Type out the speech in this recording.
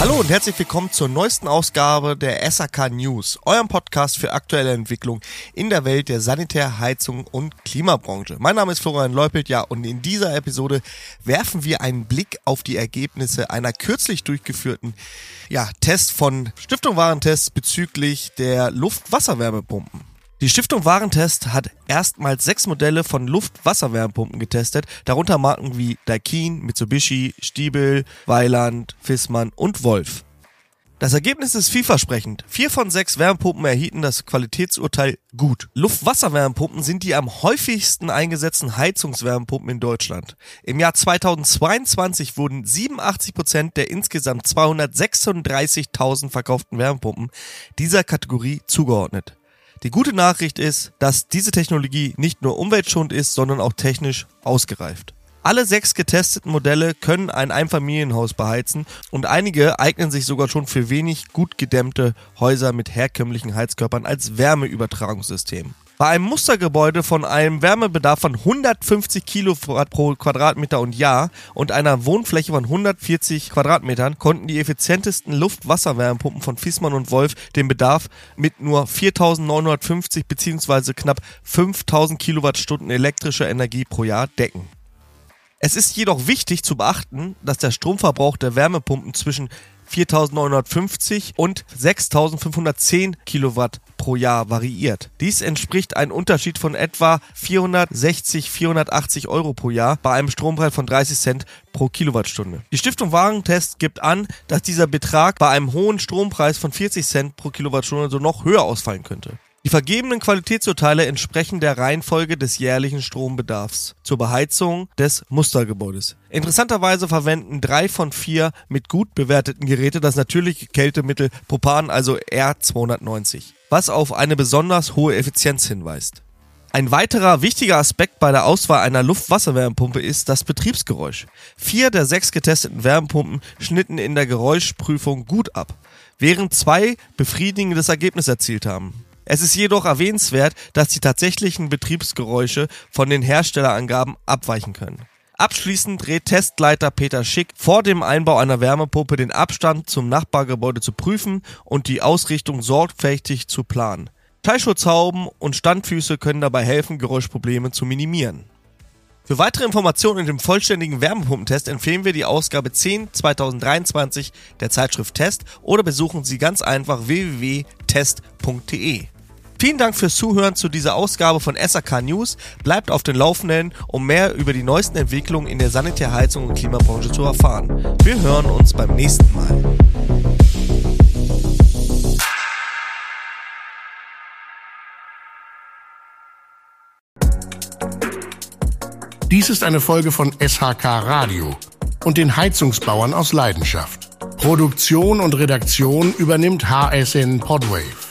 Hallo und herzlich willkommen zur neuesten Ausgabe der SAK News, eurem Podcast für aktuelle Entwicklung in der Welt der Sanitär-, Heizung und Klimabranche. Mein Name ist Florian Leupelt, ja, und in dieser Episode werfen wir einen Blick auf die Ergebnisse einer kürzlich durchgeführten ja, Test von Stiftung Warentest bezüglich der Luft-Wasserwärmepumpen. Die Stiftung Warentest hat erstmals sechs Modelle von Luft-Wasserwärmepumpen getestet, darunter Marken wie Daikin, Mitsubishi, Stiebel, Weiland, Fissmann und Wolf. Das Ergebnis ist vielversprechend. Vier von sechs Wärmepumpen erhielten das Qualitätsurteil gut. Luft-Wasser-Wärmepumpen sind die am häufigsten eingesetzten Heizungswärmepumpen in Deutschland. Im Jahr 2022 wurden 87 Prozent der insgesamt 236.000 verkauften Wärmepumpen dieser Kategorie zugeordnet. Die gute Nachricht ist, dass diese Technologie nicht nur umweltschonend ist, sondern auch technisch ausgereift. Alle sechs getesteten Modelle können ein Einfamilienhaus beheizen und einige eignen sich sogar schon für wenig gut gedämmte Häuser mit herkömmlichen Heizkörpern als Wärmeübertragungssystem. Bei einem Mustergebäude von einem Wärmebedarf von 150 Kilowatt pro Quadratmeter und Jahr und einer Wohnfläche von 140 Quadratmetern konnten die effizientesten Luft-Wasser-Wärmepumpen von Fiesmann und Wolf den Bedarf mit nur 4.950 bzw. knapp 5.000 Kilowattstunden elektrischer Energie pro Jahr decken. Es ist jedoch wichtig zu beachten, dass der Stromverbrauch der Wärmepumpen zwischen 4.950 und 6.510 Kilowatt pro Jahr variiert. Dies entspricht einem Unterschied von etwa 460, 480 Euro pro Jahr bei einem Strompreis von 30 Cent pro Kilowattstunde. Die Stiftung Warentest gibt an, dass dieser Betrag bei einem hohen Strompreis von 40 Cent pro Kilowattstunde so noch höher ausfallen könnte. Die vergebenen Qualitätsurteile entsprechen der Reihenfolge des jährlichen Strombedarfs zur Beheizung des Mustergebäudes. Interessanterweise verwenden drei von vier mit gut bewerteten Geräte das natürliche Kältemittel Propan, also R290, was auf eine besonders hohe Effizienz hinweist. Ein weiterer wichtiger Aspekt bei der Auswahl einer Luft-Wasser-Wärmepumpe ist das Betriebsgeräusch. Vier der sechs getesteten Wärmepumpen schnitten in der Geräuschprüfung gut ab, während zwei befriedigendes Ergebnis erzielt haben. Es ist jedoch erwähnenswert, dass die tatsächlichen Betriebsgeräusche von den Herstellerangaben abweichen können. Abschließend rät Testleiter Peter Schick vor dem Einbau einer Wärmepumpe den Abstand zum Nachbargebäude zu prüfen und die Ausrichtung sorgfältig zu planen. Schallschutzhauben und Standfüße können dabei helfen, Geräuschprobleme zu minimieren. Für weitere Informationen in dem vollständigen Wärmepumpentest empfehlen wir die Ausgabe 10 2023 der Zeitschrift Test oder besuchen Sie ganz einfach www.test.de. Vielen Dank fürs Zuhören zu dieser Ausgabe von SAK News. Bleibt auf den Laufenden, um mehr über die neuesten Entwicklungen in der Sanitärheizung und Klimabranche zu erfahren. Wir hören uns beim nächsten Mal. Dies ist eine Folge von SHK Radio und den Heizungsbauern aus Leidenschaft. Produktion und Redaktion übernimmt HSN Podwave.